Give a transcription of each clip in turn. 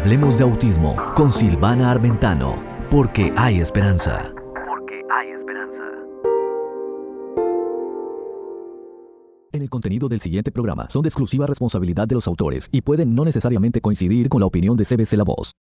Hablemos de autismo con Silvana Armentano, porque hay esperanza. Porque hay esperanza. En el contenido del siguiente programa son de exclusiva responsabilidad de los autores y pueden no necesariamente coincidir con la opinión de CBC La Voz.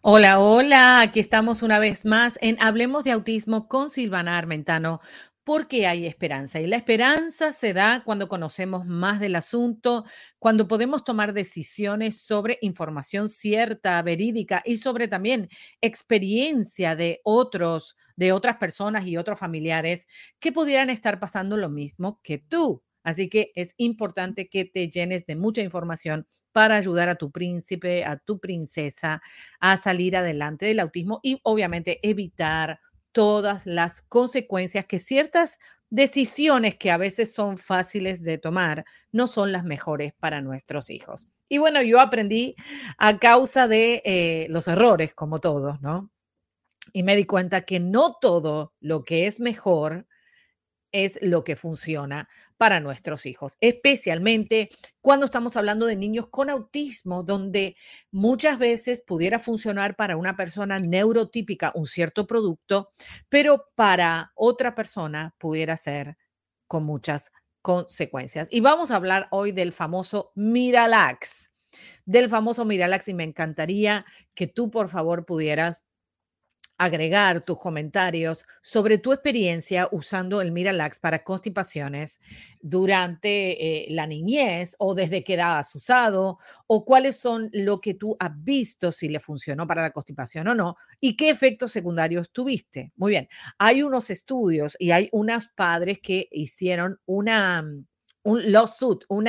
Hola, hola, aquí estamos una vez más en Hablemos de Autismo con Silvana Armentano, porque hay esperanza. Y la esperanza se da cuando conocemos más del asunto, cuando podemos tomar decisiones sobre información cierta, verídica y sobre también experiencia de otros, de otras personas y otros familiares que pudieran estar pasando lo mismo que tú. Así que es importante que te llenes de mucha información para ayudar a tu príncipe, a tu princesa a salir adelante del autismo y obviamente evitar todas las consecuencias que ciertas decisiones que a veces son fáciles de tomar no son las mejores para nuestros hijos. Y bueno, yo aprendí a causa de eh, los errores, como todos, ¿no? Y me di cuenta que no todo lo que es mejor es lo que funciona para nuestros hijos, especialmente cuando estamos hablando de niños con autismo, donde muchas veces pudiera funcionar para una persona neurotípica un cierto producto, pero para otra persona pudiera ser con muchas consecuencias. Y vamos a hablar hoy del famoso Miralax, del famoso Miralax y me encantaría que tú por favor pudieras agregar tus comentarios sobre tu experiencia usando el Miralax para constipaciones durante eh, la niñez o desde qué edad has usado o cuáles son lo que tú has visto si le funcionó para la constipación o no y qué efectos secundarios tuviste. Muy bien, hay unos estudios y hay unos padres que hicieron una un lawsuit, un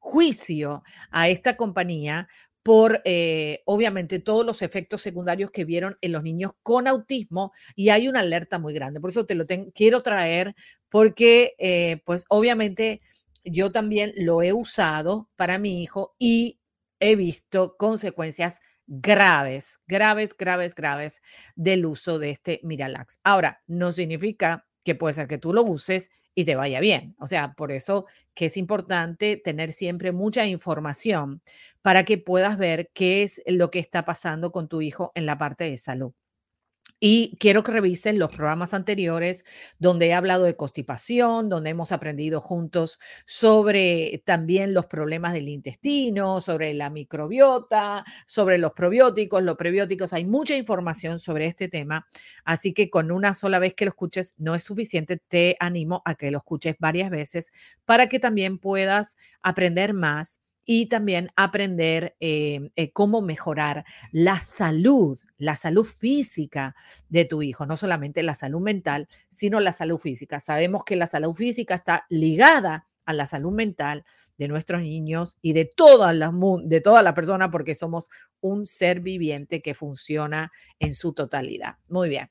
juicio a esta compañía por, eh, obviamente, todos los efectos secundarios que vieron en los niños con autismo y hay una alerta muy grande. Por eso te lo quiero traer porque, eh, pues, obviamente, yo también lo he usado para mi hijo y he visto consecuencias graves, graves, graves, graves del uso de este Miralax. Ahora, no significa que puede ser que tú lo uses y te vaya bien. O sea, por eso que es importante tener siempre mucha información para que puedas ver qué es lo que está pasando con tu hijo en la parte de salud. Y quiero que revisen los programas anteriores donde he hablado de constipación, donde hemos aprendido juntos sobre también los problemas del intestino, sobre la microbiota, sobre los probióticos, los prebióticos. Hay mucha información sobre este tema, así que con una sola vez que lo escuches no es suficiente. Te animo a que lo escuches varias veces para que también puedas aprender más y también aprender eh, eh, cómo mejorar la salud, la salud física de tu hijo, no solamente la salud mental, sino la salud física. Sabemos que la salud física está ligada a la salud mental de nuestros niños y de todas las de toda la persona porque somos un ser viviente que funciona en su totalidad. Muy bien.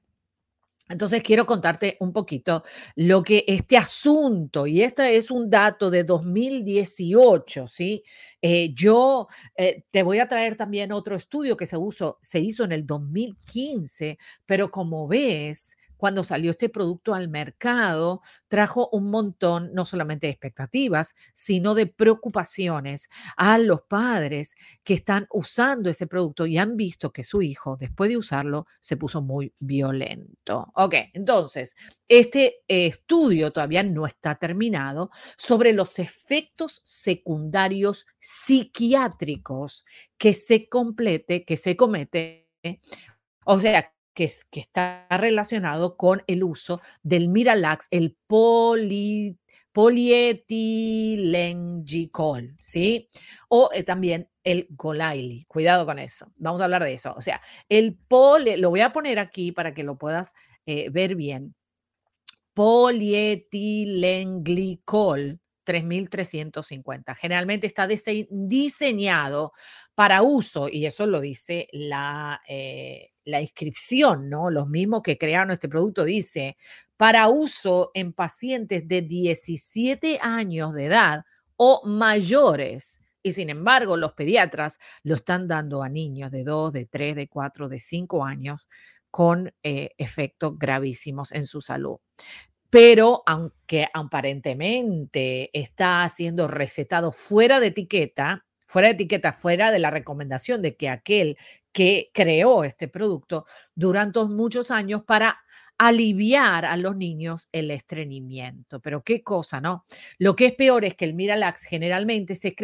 Entonces quiero contarte un poquito lo que este asunto, y este es un dato de 2018, ¿sí? Eh, yo eh, te voy a traer también otro estudio que se, se hizo en el 2015, pero como ves, cuando salió este producto al mercado, trajo un montón, no solamente de expectativas, sino de preocupaciones a los padres que están usando ese producto y han visto que su hijo, después de usarlo, se puso muy violento. Ok, entonces, este estudio todavía no está terminado sobre los efectos secundarios psiquiátricos que se complete, que se comete o sea, que, está relacionado con el uso del Miralax, el poli, ¿sí? O eh, también el Golaili. Cuidado con eso. Vamos a hablar de eso. O sea, el poli, lo voy a poner aquí para que lo puedas eh, ver bien. Polietilenglicol 3350. Generalmente está diseñado para uso, y eso lo dice la, eh, la inscripción, ¿no? Los mismos que crearon este producto dice, para uso en pacientes de 17 años de edad o mayores. Y sin embargo, los pediatras lo están dando a niños de 2, de 3, de 4, de 5 años con eh, efectos gravísimos en su salud. Pero aunque aparentemente está siendo recetado fuera de etiqueta, fuera de etiqueta, fuera de la recomendación de que aquel que creó este producto durante muchos años para aliviar a los niños el estreñimiento. Pero qué cosa, ¿no? Lo que es peor es que el Miralax generalmente se,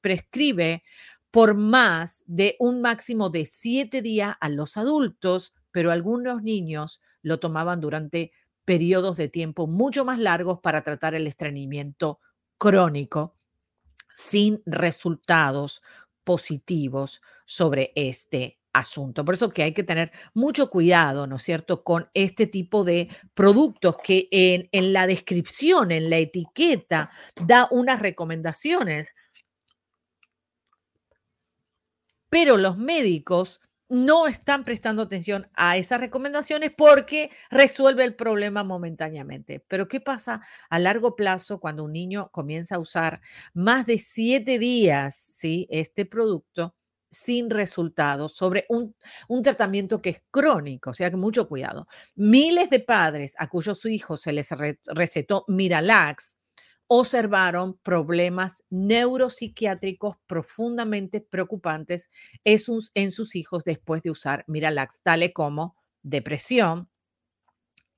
prescribe por más de un máximo de siete días a los adultos, pero algunos niños lo tomaban durante periodos de tiempo mucho más largos para tratar el estreñimiento crónico sin resultados positivos sobre este asunto. Por eso que hay que tener mucho cuidado, ¿no es cierto?, con este tipo de productos que en, en la descripción, en la etiqueta, da unas recomendaciones. Pero los médicos no están prestando atención a esas recomendaciones porque resuelve el problema momentáneamente. Pero ¿qué pasa a largo plazo cuando un niño comienza a usar más de siete días ¿sí? este producto? sin resultados sobre un, un, tratamiento que es crónico, o sea que mucho cuidado. Miles de padres a cuyos hijos se les recetó Miralax observaron problemas neuropsiquiátricos profundamente preocupantes en sus, hijos después de usar Miralax, tales como depresión,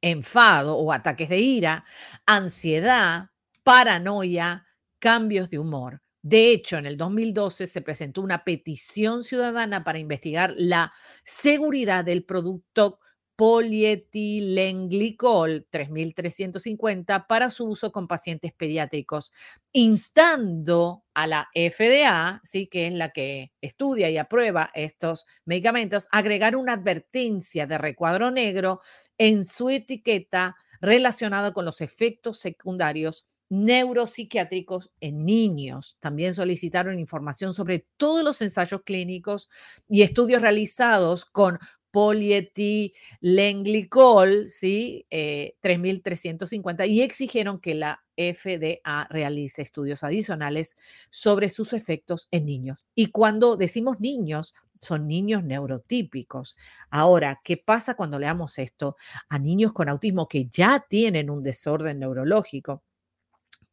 enfado o ataques de ira, ansiedad, paranoia, cambios de humor. De hecho, en el 2012 se presentó una petición ciudadana para investigar la seguridad del producto polietilenglicol 3350 para su uso con pacientes pediátricos, instando a la FDA, ¿sí? que es la que estudia y aprueba estos medicamentos, agregar una advertencia de recuadro negro en su etiqueta relacionada con los efectos secundarios neuropsiquiátricos en niños. También solicitaron información sobre todos los ensayos clínicos y estudios realizados con polietilenglicol, ¿sí? 3350, eh, y exigieron que la FDA realice estudios adicionales sobre sus efectos en niños. Y cuando decimos niños, son niños neurotípicos. Ahora, ¿qué pasa cuando leamos esto a niños con autismo que ya tienen un desorden neurológico?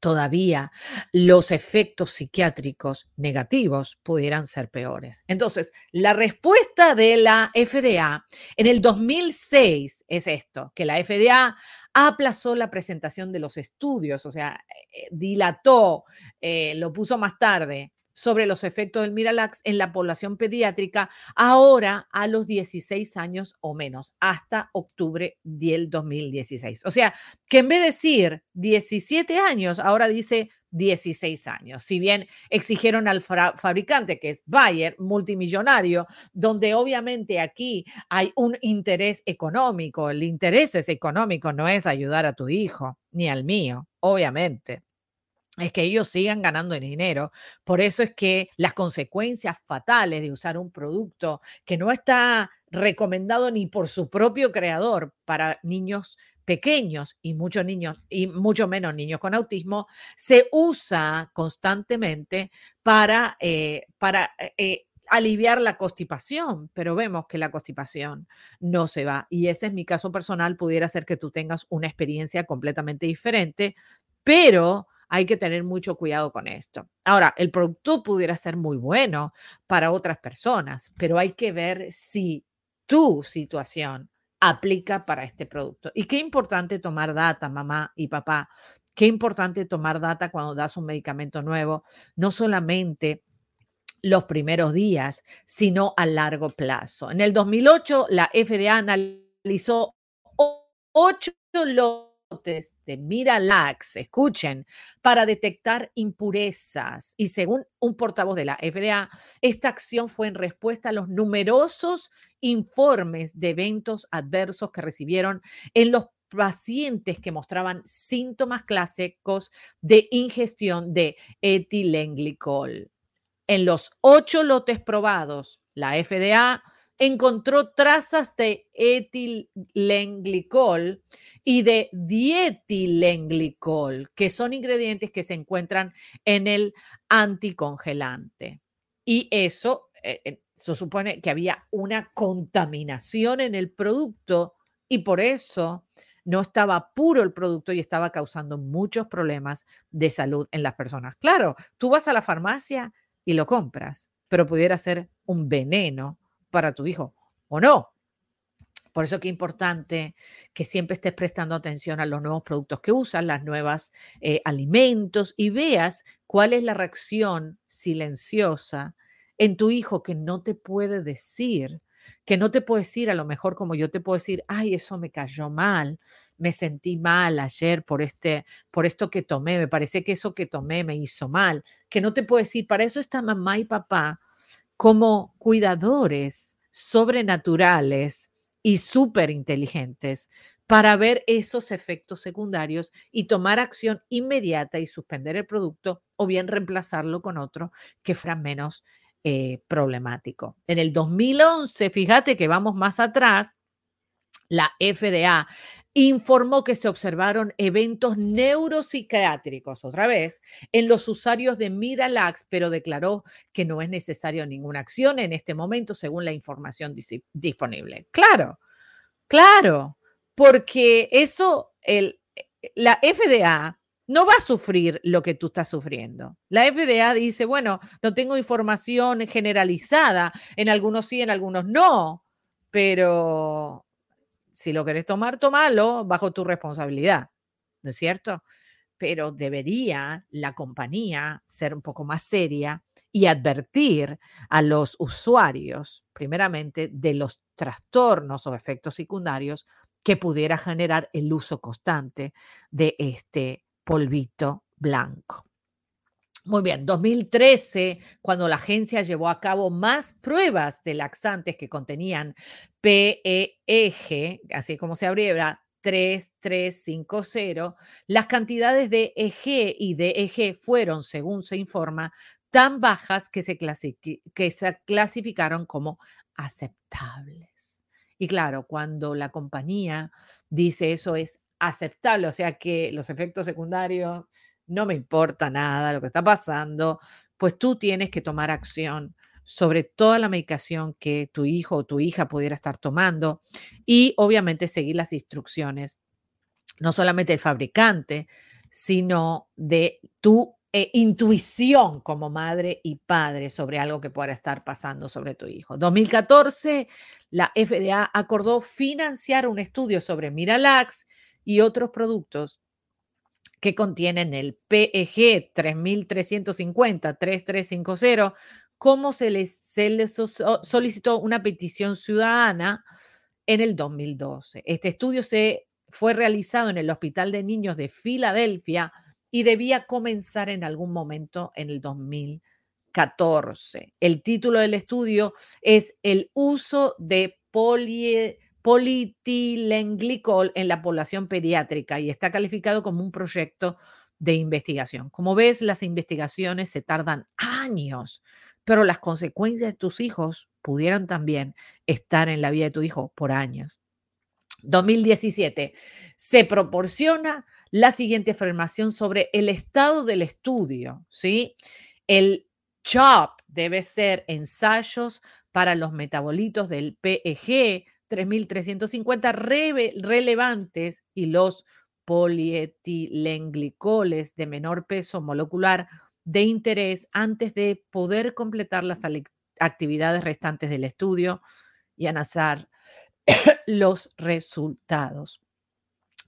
Todavía los efectos psiquiátricos negativos pudieran ser peores. Entonces, la respuesta de la FDA en el 2006 es esto, que la FDA aplazó la presentación de los estudios, o sea, eh, dilató, eh, lo puso más tarde sobre los efectos del Miralax en la población pediátrica ahora a los 16 años o menos, hasta octubre del 2016. O sea, que en vez de decir 17 años, ahora dice 16 años. Si bien exigieron al fabricante, que es Bayer, multimillonario, donde obviamente aquí hay un interés económico, el interés es económico, no es ayudar a tu hijo, ni al mío, obviamente es que ellos sigan ganando dinero. Por eso es que las consecuencias fatales de usar un producto que no está recomendado ni por su propio creador para niños pequeños y muchos niños y mucho menos niños con autismo, se usa constantemente para, eh, para eh, eh, aliviar la constipación, pero vemos que la constipación no se va. Y ese es mi caso personal, pudiera ser que tú tengas una experiencia completamente diferente, pero hay que tener mucho cuidado con esto. Ahora, el producto pudiera ser muy bueno para otras personas, pero hay que ver si tu situación aplica para este producto. Y qué importante tomar data, mamá y papá. Qué importante tomar data cuando das un medicamento nuevo, no solamente los primeros días, sino a largo plazo. En el 2008, la FDA analizó ocho los de Miralax, escuchen, para detectar impurezas. Y según un portavoz de la FDA, esta acción fue en respuesta a los numerosos informes de eventos adversos que recibieron en los pacientes que mostraban síntomas clásicos de ingestión de etilenglicol. En los ocho lotes probados, la FDA encontró trazas de etilenglicol y de dietilenglicol, que son ingredientes que se encuentran en el anticongelante. Y eso eh, eh, se supone que había una contaminación en el producto y por eso no estaba puro el producto y estaba causando muchos problemas de salud en las personas. Claro, tú vas a la farmacia y lo compras, pero pudiera ser un veneno para tu hijo o no. Por eso que es importante que siempre estés prestando atención a los nuevos productos que usas, las nuevas eh, alimentos y veas cuál es la reacción silenciosa en tu hijo que no te puede decir, que no te puede decir a lo mejor como yo te puedo decir, ay, eso me cayó mal, me sentí mal ayer por este, por esto que tomé, me parece que eso que tomé me hizo mal, que no te puedo decir, para eso está mamá y papá como cuidadores sobrenaturales y súper inteligentes para ver esos efectos secundarios y tomar acción inmediata y suspender el producto o bien reemplazarlo con otro que fuera menos eh, problemático. En el 2011, fíjate que vamos más atrás, la FDA informó que se observaron eventos neuropsiquiátricos, otra vez, en los usuarios de Miralax, pero declaró que no es necesario ninguna acción en este momento, según la información disponible. Claro, claro, porque eso, el, la FDA no va a sufrir lo que tú estás sufriendo. La FDA dice, bueno, no tengo información generalizada, en algunos sí, en algunos no, pero si lo querés tomar, tomalo bajo tu responsabilidad, ¿no es cierto? Pero debería la compañía ser un poco más seria y advertir a los usuarios, primeramente, de los trastornos o efectos secundarios que pudiera generar el uso constante de este polvito blanco. Muy bien, 2013, cuando la agencia llevó a cabo más pruebas de laxantes que contenían PEG, así como se abrevia 3350, las cantidades de EG y DEG fueron, según se informa, tan bajas que se, que se clasificaron como aceptables. Y claro, cuando la compañía dice eso es aceptable, o sea que los efectos secundarios no me importa nada lo que está pasando, pues tú tienes que tomar acción sobre toda la medicación que tu hijo o tu hija pudiera estar tomando y obviamente seguir las instrucciones, no solamente del fabricante, sino de tu eh, intuición como madre y padre sobre algo que pueda estar pasando sobre tu hijo. 2014, la FDA acordó financiar un estudio sobre Miralax y otros productos que contienen el PEG 3350-3350, como se les, se les solicitó una petición ciudadana en el 2012. Este estudio se fue realizado en el Hospital de Niños de Filadelfia y debía comenzar en algún momento en el 2014. El título del estudio es El uso de poli politilenglicol en la población pediátrica y está calificado como un proyecto de investigación. Como ves, las investigaciones se tardan años, pero las consecuencias de tus hijos pudieran también estar en la vida de tu hijo por años. 2017. Se proporciona la siguiente información sobre el estado del estudio, ¿sí? El CHOP debe ser ensayos para los metabolitos del PEG, 3.350 relevantes y los polietilenglycoles de menor peso molecular de interés antes de poder completar las actividades restantes del estudio y analizar los resultados.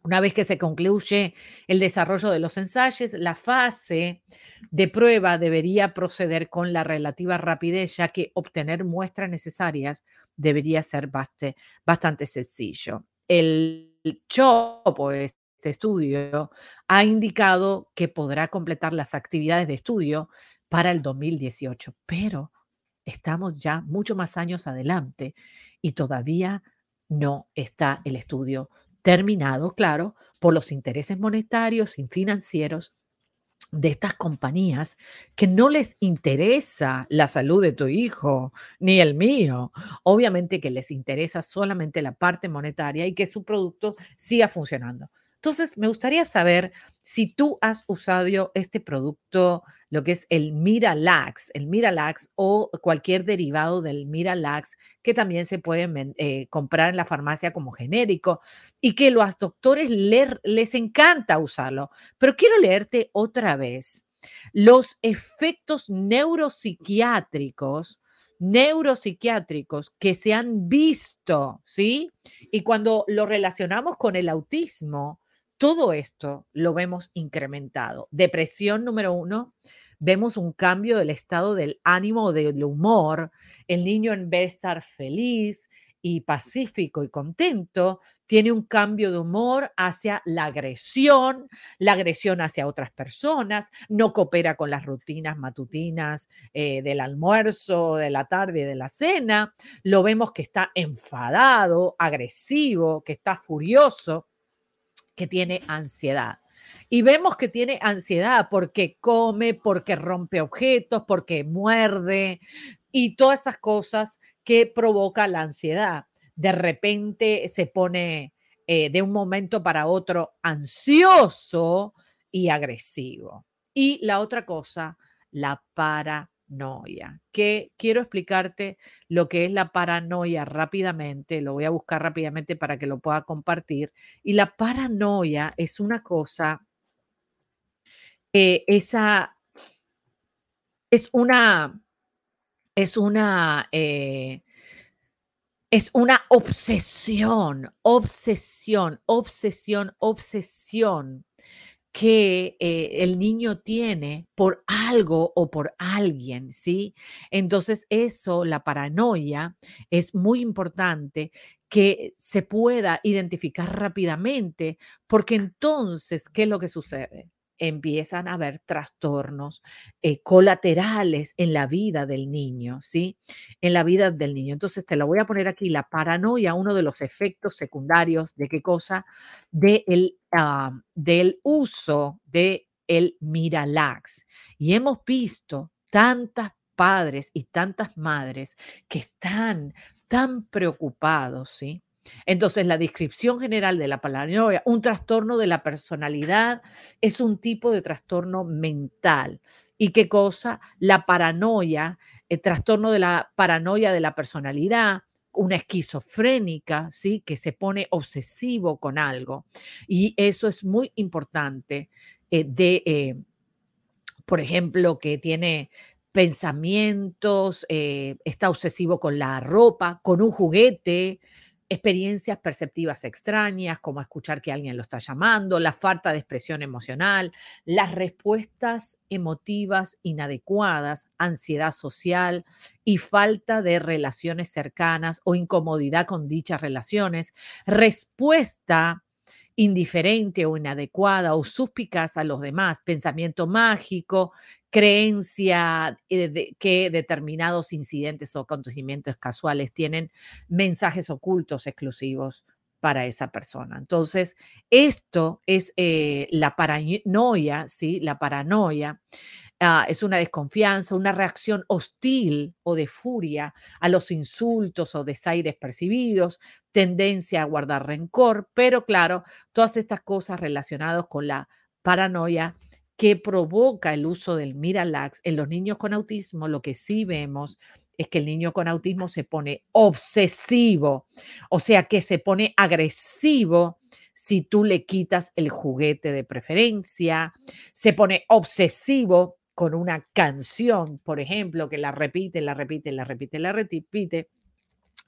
Una vez que se concluye el desarrollo de los ensayos, la fase de prueba debería proceder con la relativa rapidez, ya que obtener muestras necesarias debería ser bastante, sencillo. El CHOP, este estudio, ha indicado que podrá completar las actividades de estudio para el 2018, pero estamos ya mucho más años adelante y todavía no está el estudio terminado, claro, por los intereses monetarios y financieros de estas compañías que no les interesa la salud de tu hijo ni el mío. Obviamente que les interesa solamente la parte monetaria y que su producto siga funcionando. Entonces, me gustaría saber si tú has usado este producto, lo que es el Miralax, el Miralax o cualquier derivado del Miralax que también se puede eh, comprar en la farmacia como genérico y que los doctores les encanta usarlo. Pero quiero leerte otra vez los efectos neuropsiquiátricos neuropsiquiátricos que se han visto, ¿sí? Y cuando lo relacionamos con el autismo, todo esto lo vemos incrementado. Depresión número uno, vemos un cambio del estado del ánimo o del humor. El niño en vez de estar feliz y pacífico y contento, tiene un cambio de humor hacia la agresión, la agresión hacia otras personas, no coopera con las rutinas matutinas eh, del almuerzo, de la tarde de la cena. Lo vemos que está enfadado, agresivo, que está furioso, que tiene ansiedad. Y vemos que tiene ansiedad porque come, porque rompe objetos, porque muerde y todas esas cosas que provoca la ansiedad de repente se pone eh, de un momento para otro ansioso y agresivo. Y la otra cosa, la paranoia, que quiero explicarte lo que es la paranoia rápidamente, lo voy a buscar rápidamente para que lo pueda compartir. Y la paranoia es una cosa, eh, esa es una, es una, eh, es una obsesión, obsesión, obsesión, obsesión que eh, el niño tiene por algo o por alguien, ¿sí? Entonces eso, la paranoia, es muy importante que se pueda identificar rápidamente, porque entonces, ¿qué es lo que sucede? Empiezan a haber trastornos eh, colaterales en la vida del niño, ¿sí? En la vida del niño. Entonces, te lo voy a poner aquí, la paranoia, uno de los efectos secundarios de qué cosa? De el, ah, del uso de el Miralax. Y hemos visto tantas padres y tantas madres que están tan preocupados, ¿sí? Entonces, la descripción general de la paranoia, un trastorno de la personalidad, es un tipo de trastorno mental. ¿Y qué cosa? La paranoia, el trastorno de la paranoia de la personalidad, una esquizofrénica, ¿sí? Que se pone obsesivo con algo. Y eso es muy importante eh, de, eh, por ejemplo, que tiene pensamientos, eh, está obsesivo con la ropa, con un juguete, experiencias perceptivas extrañas, como escuchar que alguien lo está llamando, la falta de expresión emocional, las respuestas emotivas inadecuadas, ansiedad social y falta de relaciones cercanas o incomodidad con dichas relaciones, respuesta indiferente o inadecuada o suspicaz a los demás, pensamiento mágico, creencia eh, que determinados incidentes o acontecimientos casuales tienen mensajes ocultos exclusivos para esa persona. Entonces, esto es eh, la paranoia, ¿sí? La paranoia Ah, es una desconfianza, una reacción hostil o de furia a los insultos o desaires percibidos, tendencia a guardar rencor, pero claro, todas estas cosas relacionadas con la paranoia que provoca el uso del Miralax en los niños con autismo, lo que sí vemos es que el niño con autismo se pone obsesivo, o sea que se pone agresivo si tú le quitas el juguete de preferencia, se pone obsesivo con una canción, por ejemplo, que la repite, la repite, la repite, la repite,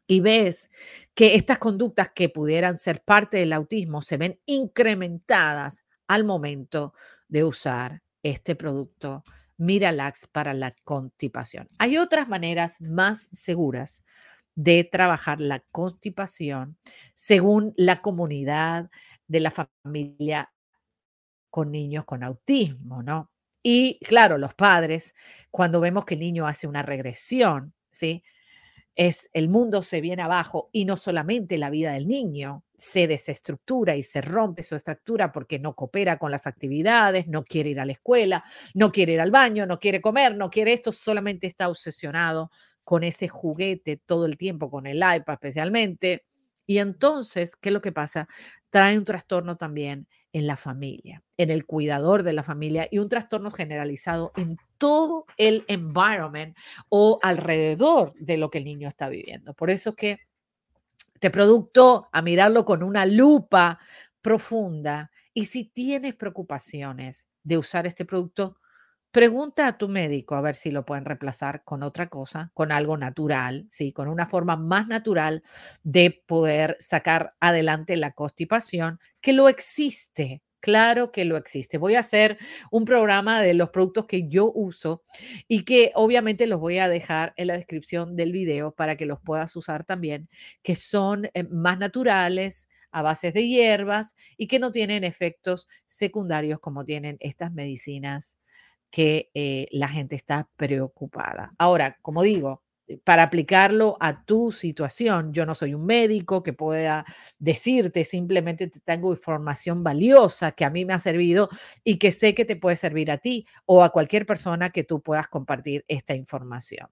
y ves que estas conductas que pudieran ser parte del autismo se ven incrementadas al momento de usar este producto Miralax para la constipación. Hay otras maneras más seguras de trabajar la constipación según la comunidad de la familia con niños con autismo, ¿no? Y claro, los padres, cuando vemos que el niño hace una regresión, ¿sí? Es el mundo se viene abajo y no solamente la vida del niño se desestructura y se rompe su estructura porque no coopera con las actividades, no quiere ir a la escuela, no quiere ir al baño, no quiere comer, no quiere esto, solamente está obsesionado con ese juguete todo el tiempo, con el iPad especialmente. Y entonces, ¿qué es lo que pasa? Trae un trastorno también en la familia, en el cuidador de la familia y un trastorno generalizado en todo el environment o alrededor de lo que el niño está viviendo. Por eso es que este producto, a mirarlo con una lupa profunda, y si tienes preocupaciones de usar este producto, Pregunta a tu médico a ver si lo pueden reemplazar con otra cosa, con algo natural, ¿sí? Con una forma más natural de poder sacar adelante la constipación, que lo existe. Claro que lo existe. Voy a hacer un programa de los productos que yo uso y que obviamente los voy a dejar en la descripción del video para que los puedas usar también, que son eh, más naturales, a bases de hierbas y que no tienen efectos secundarios como tienen estas medicinas que eh, la gente está preocupada. Ahora, como digo, eh, para aplicarlo a tu situación, yo no soy un médico que pueda decirte, simplemente tengo información valiosa que a mí me ha servido y que sé que te puede servir a ti o a cualquier persona que tú puedas compartir esta información.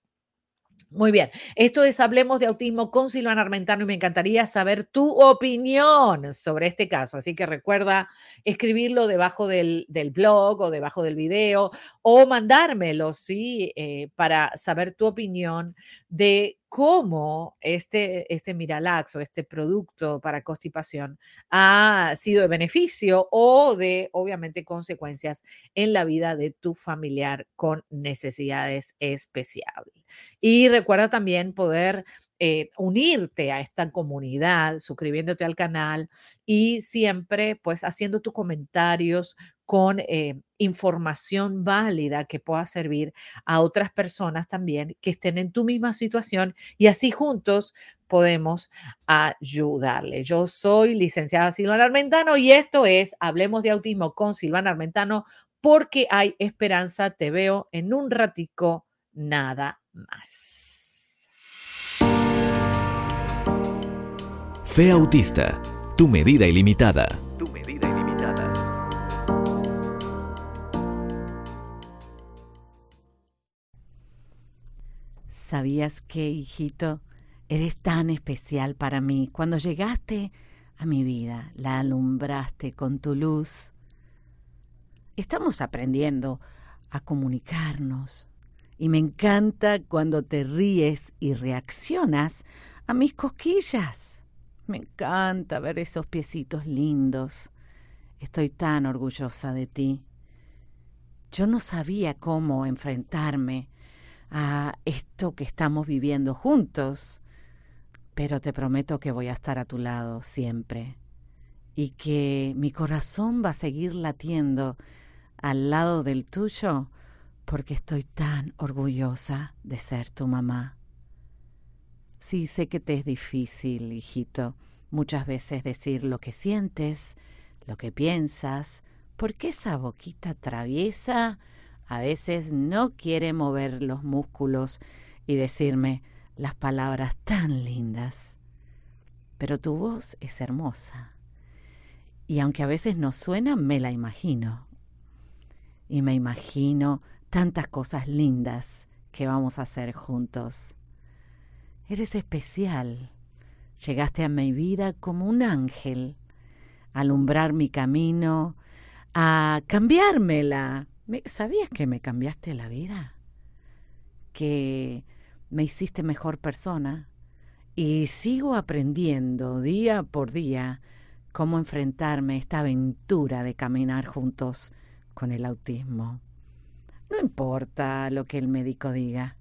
Muy bien, esto es Hablemos de Autismo con Silvana Armentano y me encantaría saber tu opinión sobre este caso. Así que recuerda escribirlo debajo del, blog o debajo del video o mandármelo, ¿sí? Eh, para saber tu opinión de cómo este, este Miralax o este producto para constipación ha sido de beneficio o de, obviamente, consecuencias en la vida de tu familiar con necesidades especiales. Y recuerda también poder eh, unirte a esta comunidad, suscribiéndote al canal y siempre pues haciendo tus comentarios con eh, información válida que pueda servir a otras personas también que estén en tu misma situación y así juntos podemos ayudarle. Yo soy licenciada Silvana Armentano y esto es Hablemos de Autismo con Silvana Armentano porque hay esperanza. Te veo en un ratico, nada más. Fe Autista, tu medida ilimitada. ¿Sabías que, hijito, eres tan especial para mí? Cuando llegaste a mi vida, la alumbraste con tu luz. Estamos aprendiendo a comunicarnos y me encanta cuando te ríes y reaccionas a mis cosquillas. Me encanta ver esos piecitos lindos. Estoy tan orgullosa de ti. Yo no sabía cómo enfrentarme a esto que estamos viviendo juntos, pero te prometo que voy a estar a tu lado siempre y que mi corazón va a seguir latiendo al lado del tuyo porque estoy tan orgullosa de ser tu mamá. Sí, sé que te es difícil, hijito, muchas veces decir lo que sientes, lo que piensas, porque esa boquita traviesa a veces no quiere mover los músculos y decirme las palabras tan lindas. Pero tu voz es hermosa. Y aunque a veces no suena, me la imagino. Y me imagino tantas cosas lindas que vamos a hacer juntos. Eres especial. Llegaste a mi vida como un ángel, a alumbrar mi camino, a cambiármela ¿Sabías que me cambiaste la vida? Que me hiciste mejor persona y sigo aprendiendo día por día cómo enfrentarme a esta aventura de caminar juntos con el autismo. No importa lo que el médico diga.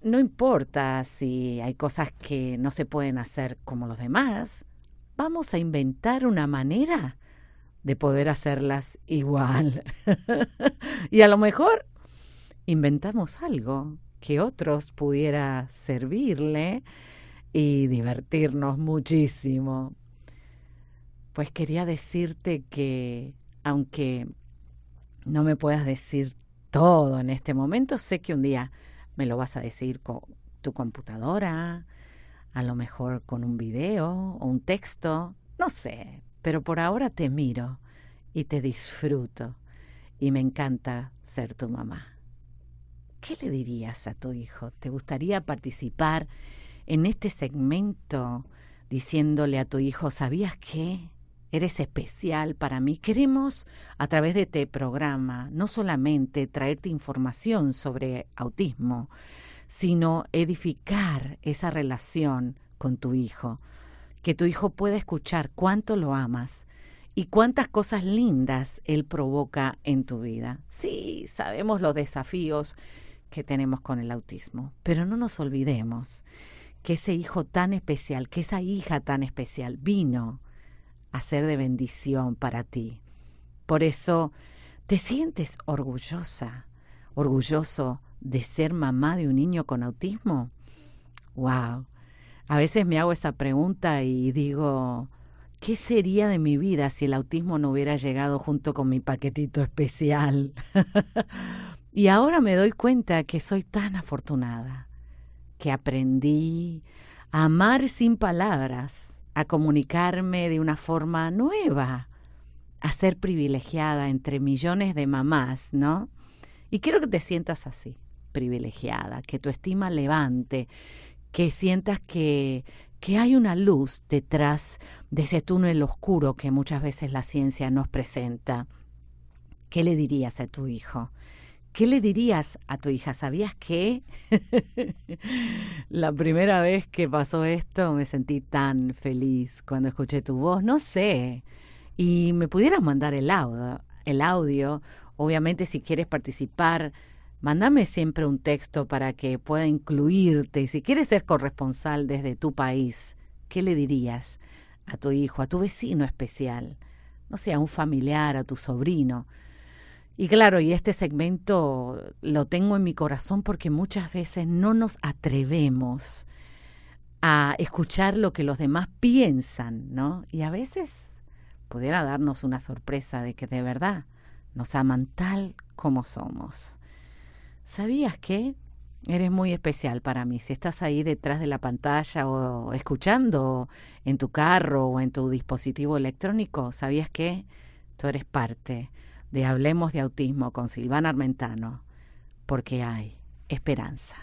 No importa si hay cosas que no se pueden hacer como los demás. Vamos a inventar una manera de poder hacerlas igual. y a lo mejor inventamos algo que otros pudiera servirle y divertirnos muchísimo. Pues quería decirte que aunque no me puedas decir todo en este momento, sé que un día me lo vas a decir con tu computadora, a lo mejor con un video o un texto, no sé, pero por ahora te miro y te disfruto y me encanta ser tu mamá. ¿Qué le dirías a tu hijo? ¿Te gustaría participar en este segmento diciéndole a tu hijo, ¿sabías que eres especial para mí? Queremos a través de este programa no solamente traerte información sobre autismo, sino edificar esa relación con tu hijo que tu hijo pueda escuchar cuánto lo amas y cuántas cosas lindas Él provoca en tu vida. Sí, sabemos los desafíos que tenemos con el autismo, pero no nos olvidemos que ese hijo tan especial, que esa hija tan especial vino a ser de bendición para ti. Por eso, ¿te sientes orgullosa, orgulloso de ser mamá de un niño con autismo? ¡Wow! A veces me hago esa pregunta y digo, ¿qué sería de mi vida si el autismo no hubiera llegado junto con mi paquetito especial? y ahora me doy cuenta que soy tan afortunada, que aprendí a amar sin palabras, a comunicarme de una forma nueva, a ser privilegiada entre millones de mamás, ¿no? Y quiero que te sientas así, privilegiada, que tu estima levante, que sientas que, que hay una luz detrás de ese túnel oscuro que muchas veces la ciencia nos presenta. ¿Qué le dirías a tu hijo? ¿Qué le dirías a tu hija? ¿Sabías que la primera vez que pasó esto me sentí tan feliz cuando escuché tu voz? No sé. Y me pudieras mandar el audio, el audio. Obviamente si quieres participar, mándame siempre un texto para que pueda incluirte. Si quieres ser corresponsal desde tu país, ¿qué le dirías a tu hijo, a tu vecino especial? No sé, a un familiar, a tu sobrino. Y claro, y este segmento lo tengo en mi corazón porque muchas veces no nos atrevemos a escuchar lo que los demás piensan, ¿no? Y a veces pudiera darnos una sorpresa de que de verdad nos aman tal como somos. ¿Sabías que? Eres muy especial para mí. Si estás ahí detrás de la pantalla o escuchando en tu carro o en tu dispositivo electrónico, ¿sabías que? Tú eres parte de Hablemos de Autismo con Silvana Armentano, porque hay esperanza.